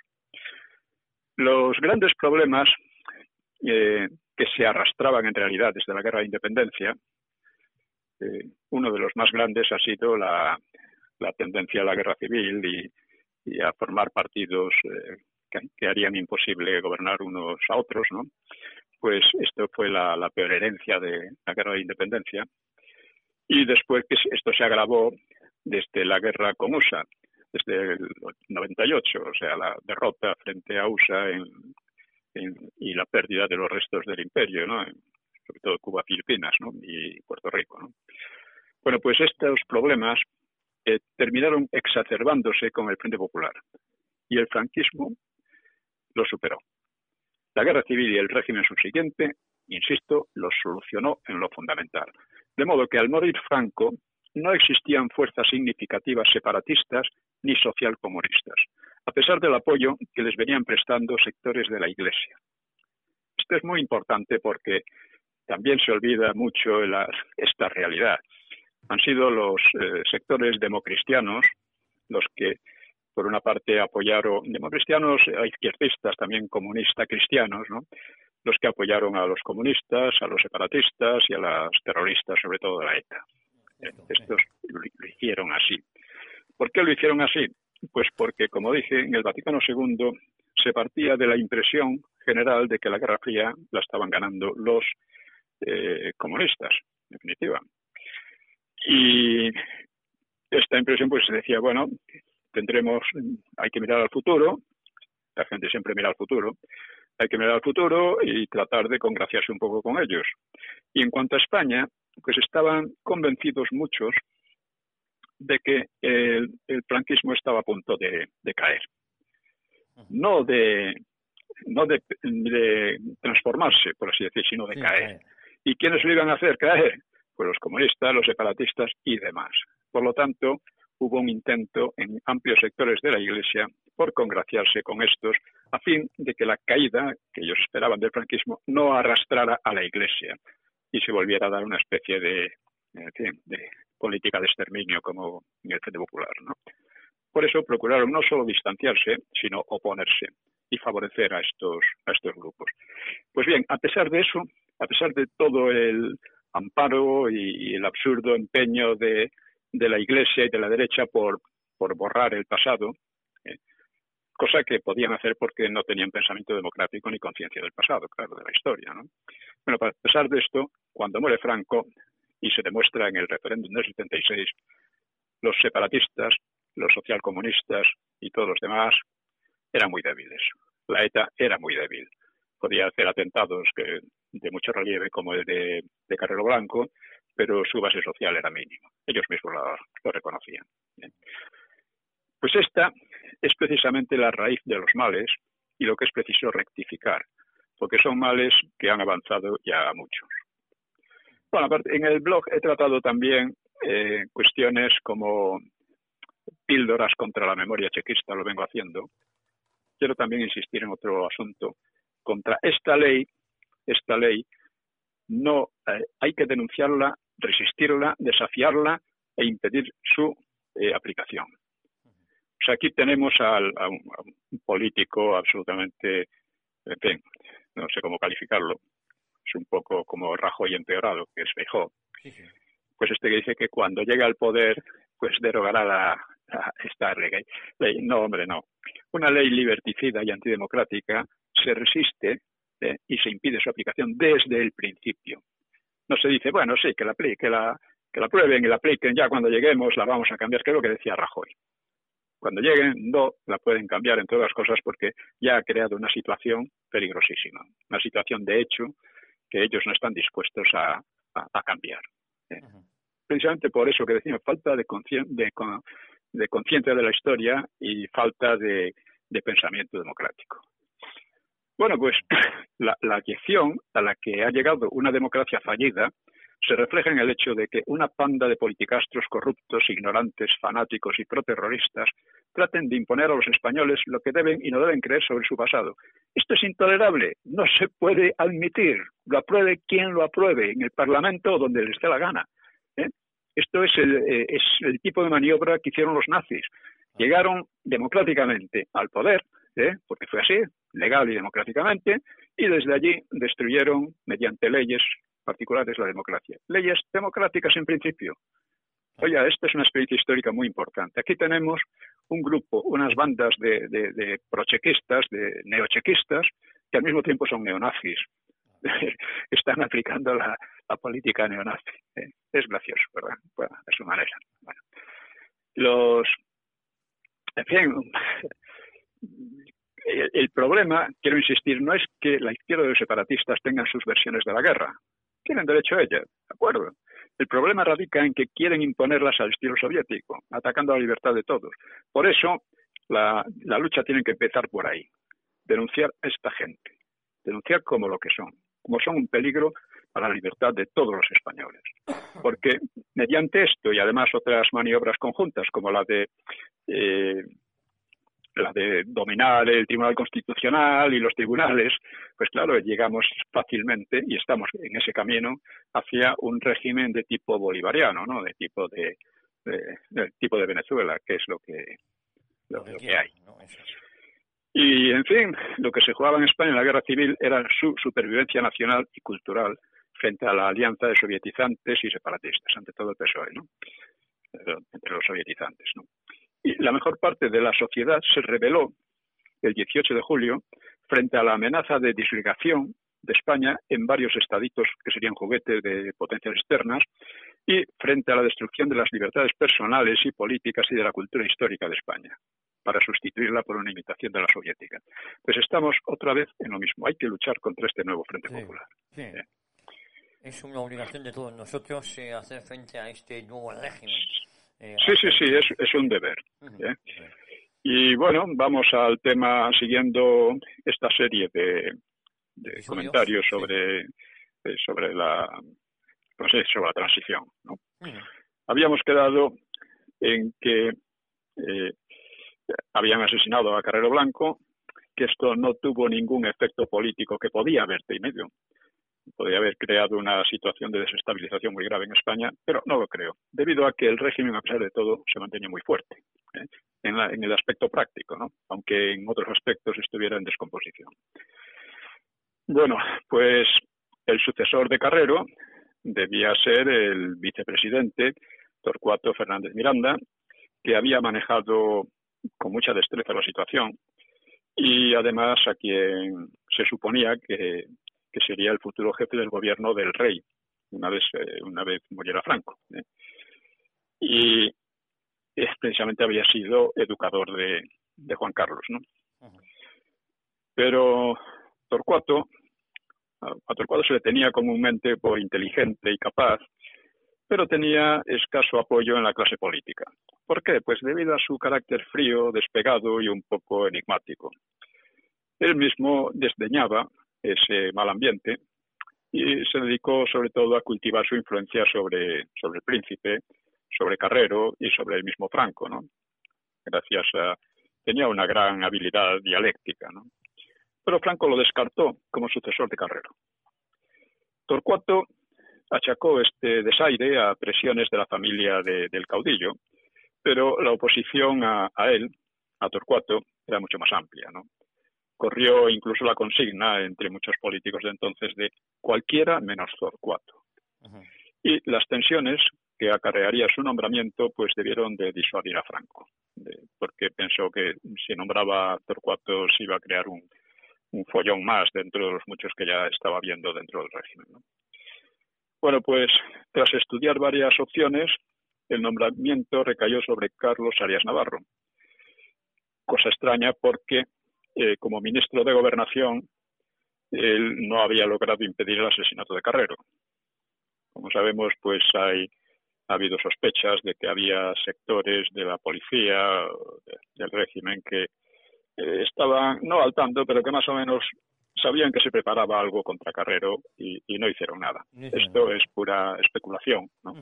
Los grandes problemas eh, que se arrastraban en realidad desde la guerra de independencia, eh, uno de los más grandes ha sido la, tendencia a la guerra civil y, a formar partidos eh, que, harían imposible gobernar unos a otros, ¿no? Pues esto fue la, la peor herencia de la guerra de independencia. Y después que esto se agravó desde la guerra con USA, desde el 98, o sea, la derrota frente a USA y la pérdida de los restos del imperio, ¿no? sobre todo Cuba, Filipinas ¿no? y Puerto Rico. ¿no? Bueno, pues estos problemas eh, terminaron exacerbándose con el Frente Popular y el franquismo lo superó. La guerra civil y el régimen subsiguiente, insisto, lo solucionó en lo fundamental. De modo que al morir Franco no existían fuerzas significativas separatistas ni socialcomunistas, a pesar del apoyo que les venían prestando sectores de la Iglesia. Esto es muy importante porque también se olvida mucho esta realidad. Han sido los eh, sectores democristianos los que, por una parte, apoyaron, democristianos, izquierdistas, también comunistas cristianos, ¿no? los que apoyaron a los comunistas, a los separatistas y a los terroristas, sobre todo de la ETA. Estos lo, hicieron así. ¿Por qué lo hicieron así? Pues porque, como dije, en el Vaticano II se partía de la impresión general de que la Guerra Fría la estaban ganando los eh, comunistas, en definitiva. Y esta impresión pues se decía, bueno, tendremos, hay que mirar al futuro, la gente siempre mira al futuro, hay que mirar al futuro y tratar de congraciarse un poco con ellos. Y en cuanto a España, pues estaban convencidos muchos de que el, franquismo estaba a punto de, caer. No de no de, transformarse, por así decir, sino de caer. ¿Y quiénes lo iban a hacer caer? Pues los comunistas, los separatistas y demás. Por lo tanto, hubo un intento en amplios sectores de la Iglesia por congraciarse con estos a fin de que la caída que ellos esperaban del franquismo no arrastrara a la Iglesia y se volviera a dar una especie de, de política de exterminio como en el Frente Popular. ¿no? Por eso procuraron no solo distanciarse, sino oponerse y favorecer a estos, grupos. Pues bien, a pesar de eso, a pesar de todo el amparo y, el absurdo empeño de, la Iglesia y de la derecha por, borrar el pasado, eh, cosa que podían hacer porque no tenían pensamiento democrático ni conciencia del pasado, claro, de la historia. ¿no? Bueno, a pesar de esto, cuando muere Franco, y se demuestra en el referéndum del 76, los separatistas, los socialcomunistas y todos los demás eran muy débiles. La ETA era muy débil. Podía hacer atentados que, de mucho relieve como el de, Carrero Blanco, pero su base social era mínima. Ellos mismos lo, reconocían. Pues esta es precisamente la raíz de los males y lo que es preciso rectificar, porque son males que han avanzado ya muchos. Bueno, en el blog he tratado también eh, cuestiones como píldoras contra la memoria chequista, lo vengo haciendo. Quiero también insistir en otro asunto. Contra esta ley, esta ley, no eh, hay que denunciarla, resistirla, desafiarla e impedir su eh, aplicación. Sea, aquí tenemos al, a, un, político absolutamente, en no sé cómo calificarlo, es un poco como Rajoy empeorado, que es Feijó. Pues este que dice que cuando llegue al poder, pues derogará la, esta ley. No, hombre, no. Una ley liberticida y antidemocrática se resiste eh, y se impide su aplicación desde el principio. No se dice, bueno, sí, que la, que la, que la prueben y la apliquen, ya cuando lleguemos la vamos a cambiar, que es lo que decía Rajoy. Cuando lleguen, no la pueden cambiar, en todas las cosas, porque ya ha creado una situación peligrosísima, una situación de hecho que ellos no están dispuestos a, cambiar. ¿eh? Precisamente por eso que decimos, falta de, de, conciencia de la historia y falta de, pensamiento democrático. Bueno, pues la, la a la que ha llegado una democracia fallida se refleja en el hecho de que una panda de politicastros corruptos, ignorantes, fanáticos y proterroristas traten de imponer a los españoles lo que deben y no deben creer sobre su pasado. Esto es intolerable, no se puede admitir, lo apruebe quien lo apruebe, en el Parlamento o donde les dé la gana. ¿eh? Esto es el, eh, es el tipo de maniobra que hicieron los nazis. Llegaron democráticamente al poder, ¿eh? porque fue así, legal y democráticamente, y desde allí destruyeron mediante leyes particulares la democracia. Leyes democráticas en principio. Oye, esta es una experiencia histórica muy importante. Aquí tenemos un grupo, unas bandas de, de, de prochequistas, de neochequistas, que al mismo tiempo son neonazis. Están aplicando la, la política neonazi. ¿eh? Es gracioso, ¿verdad? Bueno, a su manera. Bueno. Los. En fin, el, el, problema, quiero insistir, no es que la izquierda de los separatistas tengan sus versiones de la guerra. Tienen derecho a ella, ¿de acuerdo? El problema radica en que quieren imponerlas al estilo soviético, atacando la libertad de todos. Por eso, la, la lucha tiene que empezar por ahí. Denunciar a esta gente. Denunciar como lo que son. Como son un peligro para la libertad de todos los españoles. Porque mediante esto y además otras maniobras conjuntas, como la de eh, la de dominar el Tribunal Constitucional y los tribunales, pues claro, llegamos fácilmente y estamos en ese camino hacia un régimen de tipo bolivariano, ¿no? De tipo de, de, de tipo de Venezuela, que es lo que lo, lo que hay. Y, en fin, lo que se jugaba en España en la guerra civil era su supervivencia nacional y cultural frente a la alianza de sovietizantes y separatistas, ante todo el PSOE, ¿no? entre los sovietizantes. ¿no? Y la mejor parte de la sociedad se rebeló el 18 de julio frente a la amenaza de disgregación de España en varios estaditos que serían juguetes de potencias externas y frente a la destrucción de las libertades personales y políticas y de la cultura histórica de España para sustituirla por una imitación de la soviética. Pues estamos otra vez en lo mismo. Hay que luchar contra este nuevo Frente sí, Popular. Sí. ¿Eh? Es una obligación de todos nosotros eh, hacer frente a este nuevo régimen. Eh, sí, sí, sí, es, es un deber. Uh -huh. Y bueno, vamos al tema siguiendo esta serie de, de comentarios sobre, sí. sobre la no sé, sobre la transición. ¿no? Uh -huh. Habíamos quedado en que eh, habían asesinado a Carrero Blanco, que esto no tuvo ningún efecto político que podía haber de medio. Podría haber creado una situación de desestabilización muy grave en España, pero no lo creo, debido a que el régimen, a pesar de todo, se mantenía muy fuerte ¿eh? en, la, en, el aspecto práctico, ¿no? aunque en otros aspectos estuviera en descomposición. Bueno, pues el sucesor de Carrero debía ser el vicepresidente Torcuato Fernández Miranda, que había manejado con mucha destreza la situación y además a quien se suponía que, que sería el futuro jefe del gobierno del rey una vez eh, una vez muriera Franco ¿eh? y es, precisamente había sido educador de, de Juan Carlos ¿no? Uh -huh. pero Torcuato a, a Torcuato se le tenía comúnmente por inteligente y capaz pero tenía escaso apoyo en la clase política. ¿Por qué? Pues debido a su carácter frío, despegado y un poco enigmático. Él mismo desdeñaba ese mal ambiente y se dedicó sobre todo a cultivar su influencia sobre, sobre el príncipe, sobre Carrero y sobre el mismo Franco, ¿no? Gracias a... tenía una gran habilidad dialéctica, ¿no? Pero Franco lo descartó como sucesor de Carrero. Torcuato achacó este desaire a presiones de la familia de, del caudillo, pero la oposición a, a, él, a Torcuato, era mucho más amplia. ¿no? Corrió incluso la consigna entre muchos políticos de entonces de cualquiera menos Torcuato. -huh. Y las tensiones que acarrearía su nombramiento pues debieron de disuadir a Franco, de, porque pensó que si nombraba a Torcuato se iba a crear un, un follón más dentro de los muchos que ya estaba habiendo dentro del régimen. ¿no? Bueno, pues tras estudiar varias opciones, el nombramiento recayó sobre Carlos Arias Navarro. Cosa extraña porque eh, como ministro de Gobernación él no había logrado impedir el asesinato de Carrero. Como sabemos, pues hay ha habido sospechas de que había sectores de la policía de, del régimen que eh, estaban no al tanto, pero que más o menos sabían que se preparaba algo contra Carrero y, y no hicieron nada. Esto es pura especulación, ¿no?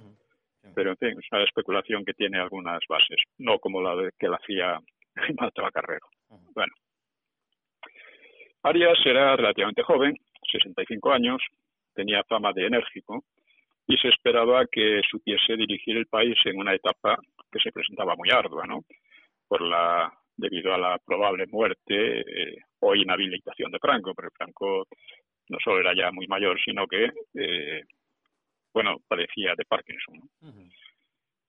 Pero en fin, es una especulación que tiene algunas bases, no como la de que la hacía mató a Carrero. Bueno. Arias era relativamente joven, 65 años, tenía fama de enérgico y se esperaba que supiese dirigir el país en una etapa que se presentaba muy ardua, ¿no? Por la debido a la probable muerte eh, o inhabilitación de Franco, pero Franco no solo era ya muy mayor, sino que, eh, bueno, padecía de Parkinson.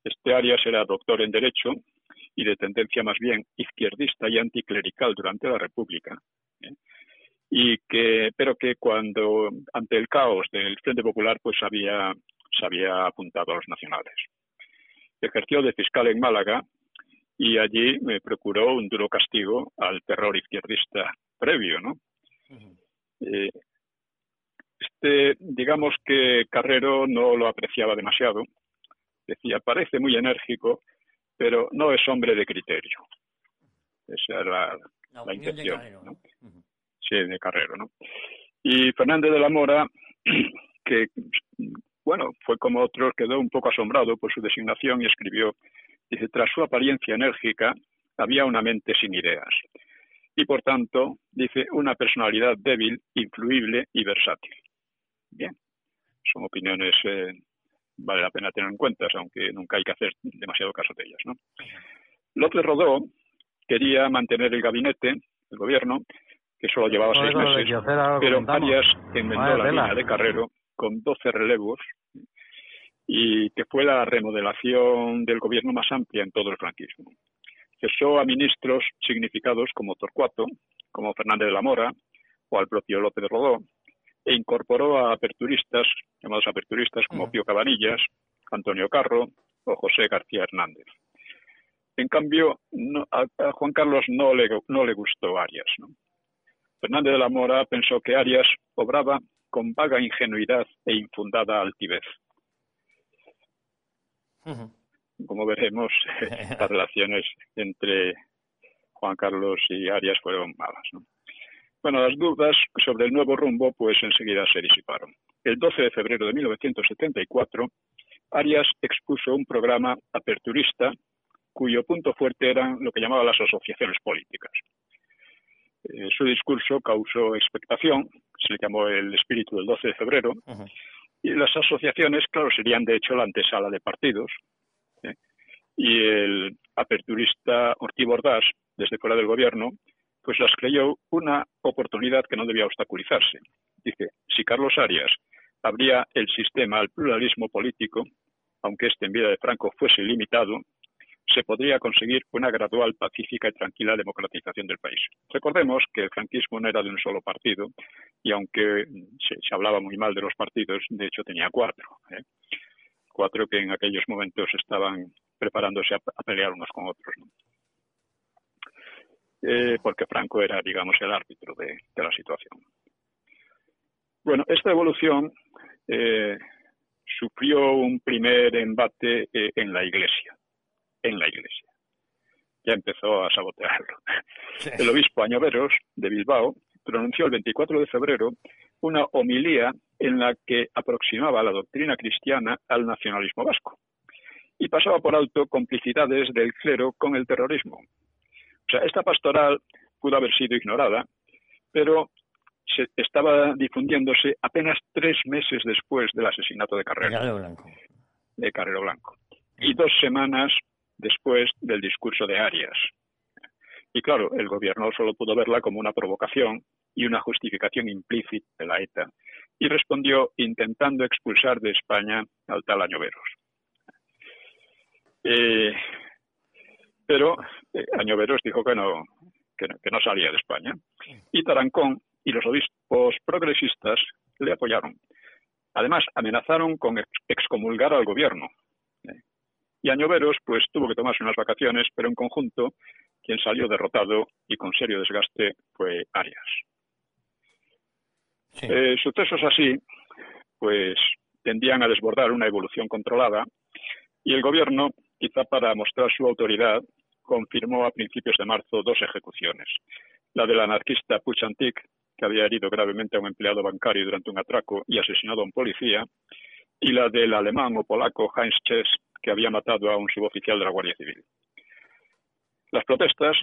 Este Arias era doctor en Derecho y de tendencia más bien izquierdista y anticlerical durante la República. ¿eh? Y que, pero que cuando, ante el caos del Frente Popular, pues había, se había apuntado a los nacionales. Ejerció de fiscal en Málaga y allí me procuró un duro castigo al terror izquierdista previo, ¿no? Eh, este, digamos que Carrero no lo apreciaba demasiado. Decía, parece muy enérgico, pero no es hombre de criterio. Esa era la, intención. ¿no? De Carrero, ¿no? Y Fernández de la Mora, que, bueno, fue como otros, quedó un poco asombrado por su designación y escribió Dice, tras su apariencia enérgica, había una mente sin ideas. Y por tanto, dice, una personalidad débil, influible y versátil. Bien, son opiniones, eh, vale la pena tener en cuenta, aunque nunca hay que hacer demasiado caso de ellas. López Rodó quería mantener el gabinete, el gobierno, que solo llevaba seis meses, pero Arias enmendó la línea de Carrero con 12 relevos y que fue la remodelación del gobierno más amplia en todo el franquismo. Cesó a ministros significados como Torcuato, como Fernández de la Mora o al propio López de Rodó, e incorporó a aperturistas, llamados aperturistas como Pío Cabanillas, Antonio Carro o José García Hernández. En cambio, a, Juan Carlos no le, no le gustó Arias. Fernández de la Mora pensó que Arias obraba con vaga ingenuidad e infundada altivez como veremos, las relaciones entre Juan Carlos y Arias fueron malas. Bueno, las dudas sobre el nuevo rumbo pues enseguida se disiparon. El 12 de febrero de 1974, Arias expuso un programa aperturista cuyo punto fuerte eran lo que llamaban las asociaciones políticas. Eh, su discurso causó expectación, se le llamó el espíritu del 12 de febrero, y las asociaciones, claro, serían de hecho la antesala de partidos. ¿eh? Y el aperturista Ortiz Bordás, desde fuera del gobierno, pues las creyó una oportunidad que no debía obstaculizarse. Dice, si Carlos Arias abría el sistema al pluralismo político, aunque este en vida de Franco fuese limitado, se podría conseguir una gradual, pacífica y tranquila democratización del país. Recordemos que el franquismo no era de un solo partido y aunque se, hablaba muy mal de los partidos, de hecho tenía cuatro. ¿eh? Cuatro que en aquellos momentos estaban preparándose a, pelear unos con otros. Eh, porque Franco era, digamos, el árbitro de, la situación. Bueno, esta evolución eh, sufrió un primer embate en la Iglesia en la Iglesia. Ya empezó a sabotearlo. El obispo Añoveros de Bilbao pronunció el 24 de febrero una homilía en la que aproximaba la doctrina cristiana al nacionalismo vasco y pasaba por alto complicidades del clero con el terrorismo. O sea, esta pastoral pudo haber sido ignorada, pero se estaba difundiéndose apenas tres meses después del asesinato de Carrero. Blanco. De Carrero Blanco. Y dos semanas después del discurso de Arias. Y claro, el gobierno solo pudo verla como una provocación y una justificación implícita de la ETA, y respondió intentando expulsar de España al tal Añoveros. Eh, pero eh, Añoveros dijo que no, que no, salía de España. Y Tarancón y los obispos progresistas le apoyaron. Además, amenazaron con excomulgar al gobierno, y Añoveros pues tuvo que tomarse unas vacaciones, pero en conjunto quien salió derrotado y con serio desgaste fue Arias. Eh, sucesos así pues tendían a desbordar una evolución controlada y el gobierno, quizá para mostrar su autoridad, confirmó a principios de marzo dos ejecuciones. La del anarquista Puchantik, que había herido gravemente a un empleado bancario durante un atraco y asesinado a un policía, y la del alemán o polaco Heinz Chess, que había matado a un suboficial de la Guardia Civil. Las protestas,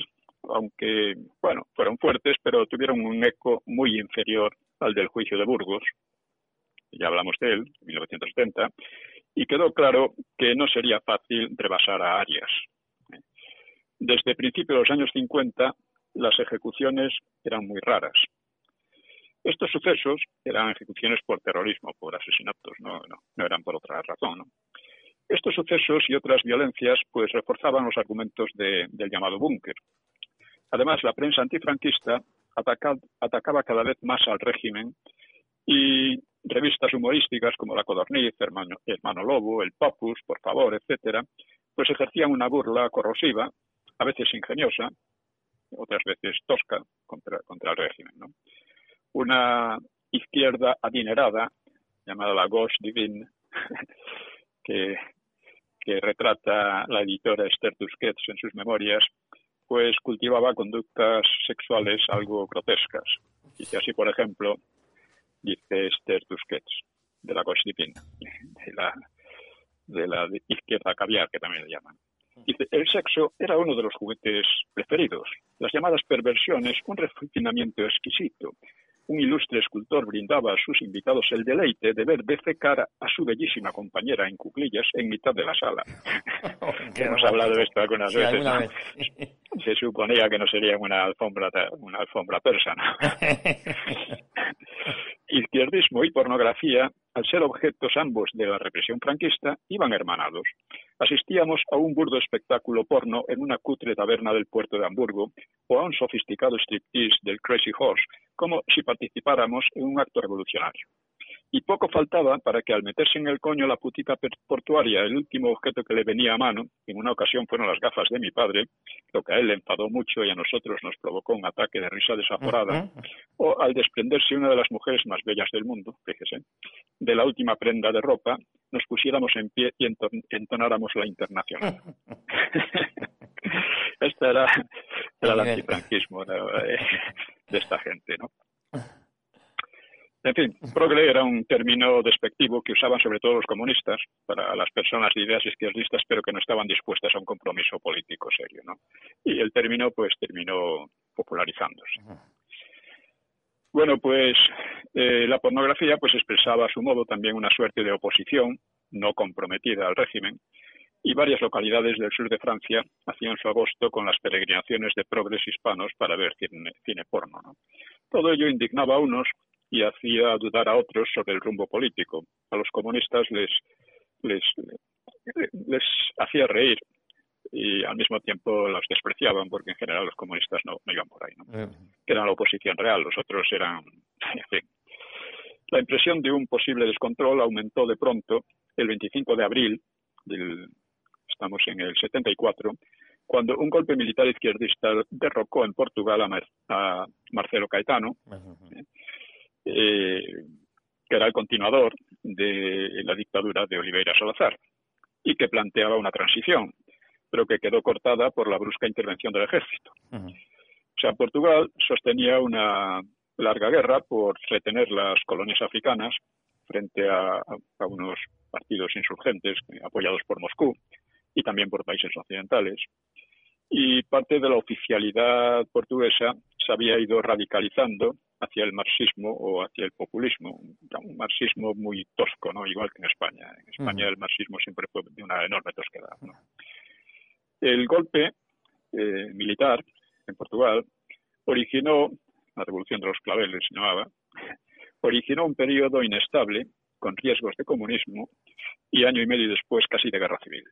aunque bueno, fueron fuertes, pero tuvieron un eco muy inferior al del juicio de Burgos, ya hablamos de él, en 1970, y quedó claro que no sería fácil rebasar a Arias. Desde principios de los años 50, las ejecuciones eran muy raras. Estos sucesos eran ejecuciones por terrorismo, por asesinatos, no, no, eran por otra razón. Estos sucesos y otras violencias pues reforzaban los argumentos del llamado búnker. Además, la prensa antifranquista atacaba cada vez más al régimen y revistas humorísticas como La Codorniz, Hermano, Lobo, El Popus, Por Favor, etcétera, pues ejercían una burla corrosiva, a veces ingeniosa, otras veces tosca contra, contra el régimen. ¿no? Una izquierda adinerada, llamada la Gauche Divine, que, que retrata la editora Esther Tusquets en sus memorias, pues cultivaba conductas sexuales algo grotescas. Y así, por ejemplo, dice Esther Tusquets, de la Divine, de la, de la izquierda caviar, que también le llaman. Dice, el sexo era uno de los juguetes preferidos. Las llamadas perversiones, un refinamiento exquisito. Un ilustre escultor brindaba a sus invitados el deleite de ver defecar a su bellísima compañera en cuclillas en mitad de la sala. Hemos hablado de esto algunas veces. Se suponía que no sería una alfombra, una alfombra persa. Izquierdismo y pornografía, al ser objetos ambos de la represión franquista, iban hermanados. Asistíamos a un burdo espectáculo porno en una cutre taberna del puerto de Hamburgo o a un sofisticado striptease del Crazy Horse, como si participáramos en un acto revolucionario. Y poco faltaba para que al meterse en el coño la putita portuaria, el último objeto que le venía a mano, en una ocasión fueron las gafas de mi padre, lo que a él le enfadó mucho y a nosotros nos provocó un ataque de risa desaforada, o al desprenderse una de las mujeres más bellas del mundo, fíjese, de la última prenda de ropa, nos pusiéramos en pie y entonáramos la internacional. este era, el antifranquismo de esta gente, ¿no? En fin, progre era un término despectivo que usaban sobre todo los comunistas para las personas de ideas izquierdistas, pero que no estaban dispuestas a un compromiso político serio, ¿no? Y el término, pues, terminó popularizándose. Bueno, pues eh, la pornografía, pues, expresaba a su modo también una suerte de oposición no comprometida al régimen, y varias localidades del sur de Francia hacían su agosto con las peregrinaciones de progres hispanos para ver cine, cine porno. ¿no? Todo ello indignaba a unos y hacía dudar a otros sobre el rumbo político. A los comunistas les, les, les hacía reír y al mismo tiempo los despreciaban porque en general los comunistas no, iban por ahí, ¿no? Que eran la oposición real, los otros eran, en fin. La impresión de un posible descontrol aumentó de pronto el 25 de abril, del, estamos en el 74, cuando un golpe militar izquierdista derrocó en Portugal a, Marcelo Caetano, eh, que era el continuador de la dictadura de Oliveira Salazar y que planteaba una transición, pero que quedó cortada por la brusca intervención del ejército. O sea, Portugal sostenía una larga guerra por retener las colonias africanas frente a, unos partidos insurgentes apoyados por Moscú y también por países occidentales. Y parte de la oficialidad portuguesa se había ido radicalizando hacia el marxismo o hacia el populismo, un marxismo muy tosco, ¿no? igual que en España. En España el marxismo siempre fue de una enorme tosquedad. El golpe eh, militar en Portugal originó, la revolución de los claveles se llamaba, originó un periodo inestable con riesgos de comunismo y año y medio después casi de guerra civil.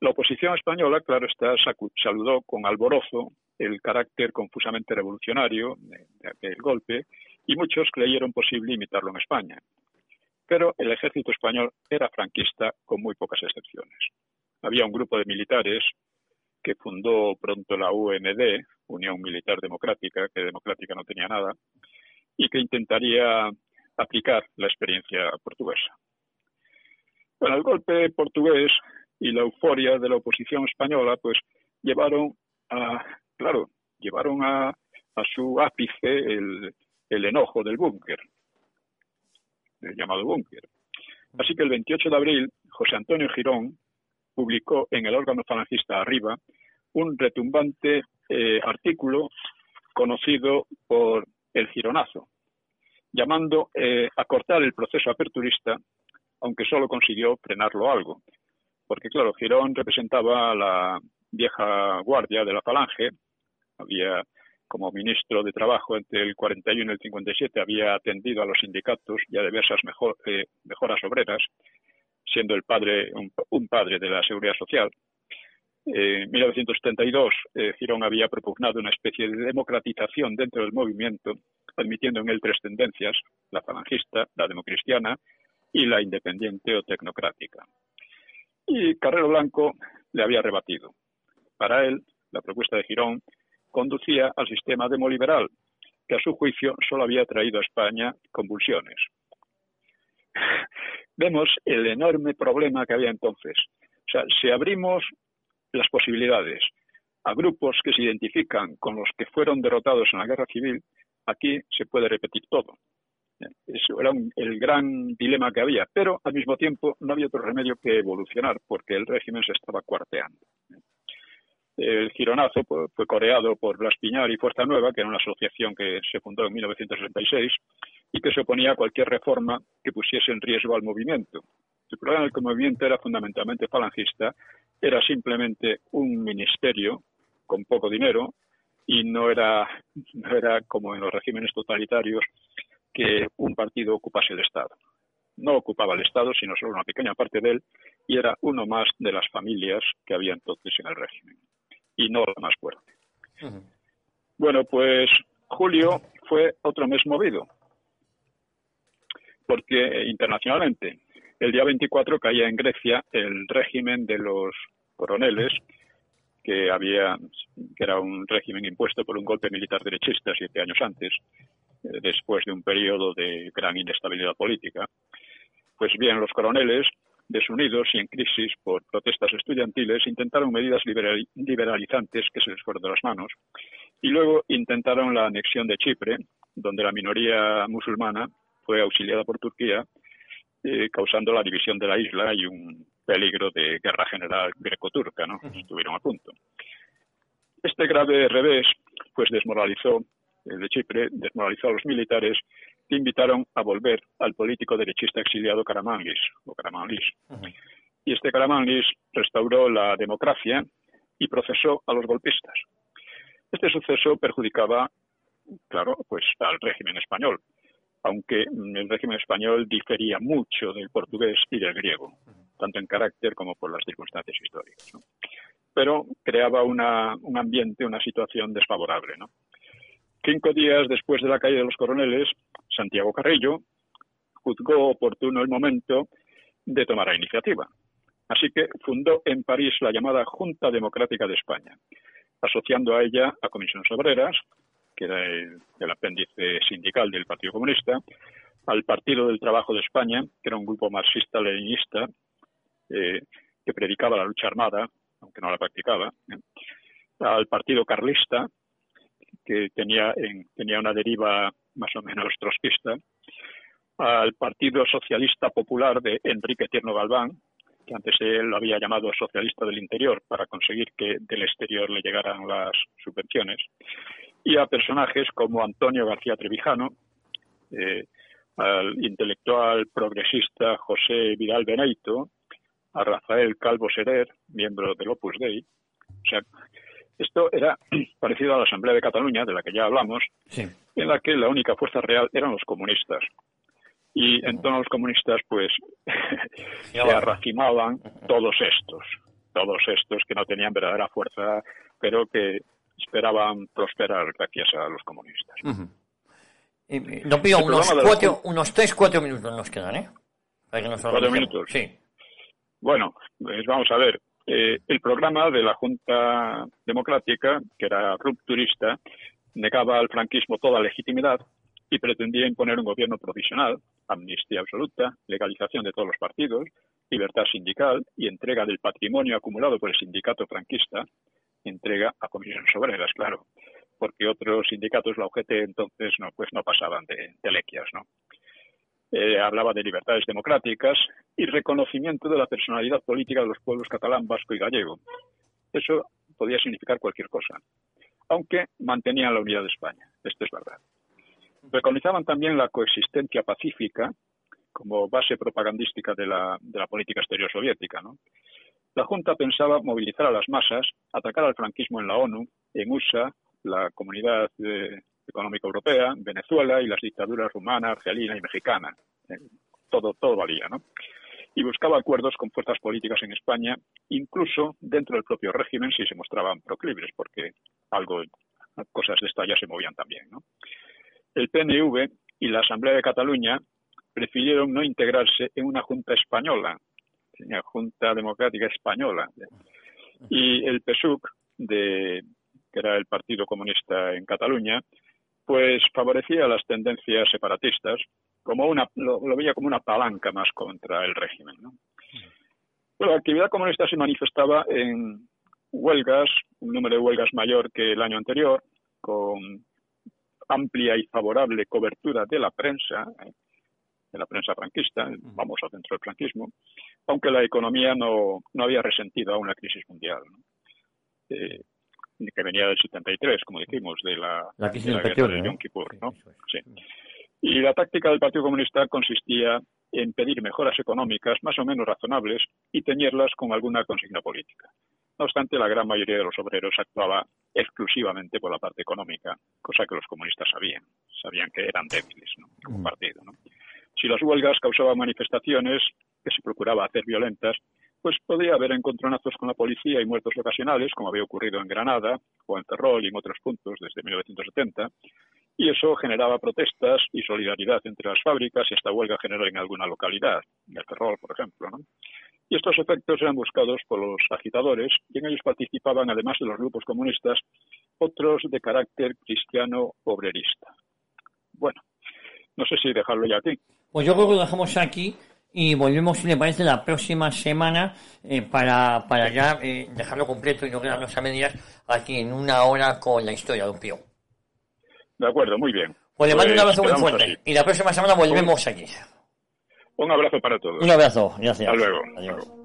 La oposición española, claro está, saludó con alborozo el carácter confusamente revolucionario de, aquel golpe y muchos creyeron posible imitarlo en España. Pero el ejército español era franquista con muy pocas excepciones. Había un grupo de militares que fundó pronto la UMD, Unión Militar Democrática, que democrática no tenía nada, y que intentaría aplicar la experiencia portuguesa. Bueno, el golpe portugués y la euforia de la oposición española, pues llevaron a claro, llevaron a, su ápice el, enojo del búnker, el llamado búnker. Así que el 28 de abril, José Antonio Girón publicó en el órgano falangista Arriba un retumbante eh, artículo conocido por el gironazo, llamando eh, a cortar el proceso aperturista, aunque solo consiguió frenarlo algo. Porque, claro, Girón representaba a la vieja guardia de la Falange, había como ministro de Trabajo entre el 41 y el 57 había atendido a los sindicatos y a diversas eh, mejoras obreras, siendo el padre un, padre de la seguridad social. en 1972, eh, Girón había propugnado una especie de democratización dentro del movimiento, admitiendo en él tres tendencias, la falangista, la democristiana y la independiente o tecnocrática. Y Carrero Blanco le había rebatido. Para él, la propuesta de Girón conducía al sistema demoliberal, que a su juicio solo había traído a España convulsiones. Vemos el enorme problema que había entonces. O sea, si abrimos las posibilidades a grupos que se identifican con los que fueron derrotados en la guerra civil, aquí se puede repetir todo. Eso era el gran dilema que había, pero al mismo tiempo no había otro remedio que evolucionar porque el régimen se estaba cuarteando. El gironazo fue coreado por Blas Piñar y Fuerza Nueva, que era una asociación que se fundó en 1966 y que se oponía a cualquier reforma que pusiese en riesgo al movimiento. El problema del movimiento era fundamentalmente falangista, era simplemente un ministerio con poco dinero y no era, no era como en los regímenes totalitarios que un partido ocupase el Estado. No ocupaba el Estado, sino solo una pequeña parte de él, y era uno más de las familias que había entonces en el régimen y no la más fuerte. Bueno, pues julio fue otro mes movido, porque internacionalmente el día 24 caía en Grecia el régimen de los coroneles, que había que era un régimen impuesto por un golpe militar derechista siete años antes, eh, después de un periodo de gran inestabilidad política. Pues bien, los coroneles desunidos y en crisis por protestas estudiantiles, intentaron medidas liberalizantes que se les fueron de las manos y luego intentaron la anexión de Chipre, donde la minoría musulmana fue auxiliada por Turquía, eh, causando la división de la isla y un peligro de guerra general greco-turca, ¿no? Estuvieron a punto. Este grave revés, pues desmoralizó el eh, de Chipre, desmoralizó a los militares que invitaron a volver al político derechista exiliado Karamanlis, o Karamanlis. Y este Karamanlis restauró la democracia y procesó a los golpistas. Este suceso perjudicaba, claro, pues al régimen español, aunque el régimen español difería mucho del portugués y del griego, tanto en carácter como por las circunstancias históricas. Pero creaba una, un ambiente, una situación desfavorable. ¿no? Cinco días después de la caída de los coroneles, Santiago Carrillo juzgó oportuno el momento de tomar la iniciativa. Así que fundó en París la llamada Junta Democrática de España, asociando a ella a Comisiones Obreras, que era el, apéndice sindical del Partido Comunista, al Partido del Trabajo de España, que era un grupo marxista-leninista eh, que predicaba la lucha armada, aunque no la practicaba, ¿eh? al Partido Carlista, que tenía, tenía una deriva más o menos trotskista, al Partido Socialista Popular de Enrique Tierno Galván, que antes él lo había llamado Socialista del Interior para conseguir que del exterior le llegaran las subvenciones, y a personajes como Antonio García Trevijano, eh, al intelectual progresista José Vidal Beneito, a Rafael Calvo Serer, miembro del Opus Dei. O sea, esto era parecido a la Asamblea de Cataluña, de la que ya hablamos, en la que la única fuerza real eran los comunistas. Y en torno a los comunistas, pues, se arracimaban todos estos, todos estos que no tenían verdadera fuerza, pero que esperaban prosperar gracias a los comunistas. No pido unos, cuatro, unos tres, cuatro minutos nos quedan, ¿eh? cuatro minutos. Sí. Bueno, pues vamos a ver. Eh, el programa de la Junta Democrática, que era rupturista, negaba al franquismo toda legitimidad y pretendía imponer un gobierno provisional, amnistía absoluta, legalización de todos los partidos, libertad sindical y entrega del patrimonio acumulado por el sindicato franquista, entrega a comisiones obreras, claro, porque otros sindicatos, la UGT, entonces no, pues no pasaban de, de lequias, ¿no? Eh, hablaba de libertades democráticas y reconocimiento de la personalidad política de los pueblos catalán, vasco y gallego. Eso podía significar cualquier cosa, aunque mantenían la unidad de España. Esto es verdad. Preconizaban también la coexistencia pacífica como base propagandística de la, de la política exterior soviética. ¿no? La Junta pensaba movilizar a las masas, atacar al franquismo en la ONU, en USA, la Comunidad eh, Económica Europea, Venezuela y las dictaduras rumana, argelina y mexicana. Eh, todo, todo valía, ¿no? Y buscaba acuerdos con fuerzas políticas en España, incluso dentro del propio régimen si se mostraban proclives, porque algo, cosas de esta ya se movían también, ¿no? El PNV y la Asamblea de Cataluña prefirieron no integrarse en una junta española, una Junta Democrática Española. Y el PSUC, de, que era el Partido Comunista en Cataluña, pues favorecía las tendencias separatistas, como una, lo, veía como una palanca más contra el régimen. la actividad comunista se manifestaba en huelgas, un número de huelgas mayor que el año anterior, con amplia y favorable cobertura de la prensa, eh, de la prensa franquista, vamos a dentro del franquismo, aunque la economía no, no había resentido a una crisis mundial. Eh, que venía del 73, como dijimos, de la, la, de la guerra de Yom Kippur. ¿no? Sí. Y la táctica del Partido Comunista consistía en pedir mejoras económicas más o menos razonables y teñirlas con alguna consigna política. No obstante, la gran mayoría de los obreros actuaba exclusivamente por la parte económica, cosa que los comunistas sabían. Sabían que eran débiles ¿no? como mm. partido. ¿no? Si las huelgas causaban manifestaciones que se procuraba hacer violentas, pues podía haber encontronazos con la policía y muertos ocasionales, como había ocurrido en Granada o en Ferrol y en otros puntos desde 1970, y eso generaba protestas y solidaridad entre las fábricas y esta huelga general en alguna localidad, en Ferrol, por ejemplo. ¿no? Y estos efectos eran buscados por los agitadores y en ellos participaban, además de los grupos comunistas, otros de carácter cristiano obrerista. Bueno, no sé si dejarlo ya aquí. Pues yo creo que lo dejamos aquí y volvemos, si le parece, la próxima semana eh, para, para ya eh, dejarlo completo y no quedarnos a medias aquí en una hora con la historia de un pío. De acuerdo, muy bien. Pues le mando un abrazo muy pues fuerte y la próxima semana volvemos aquí. Un abrazo para todos. Un abrazo, gracias. Hasta luego. Adiós.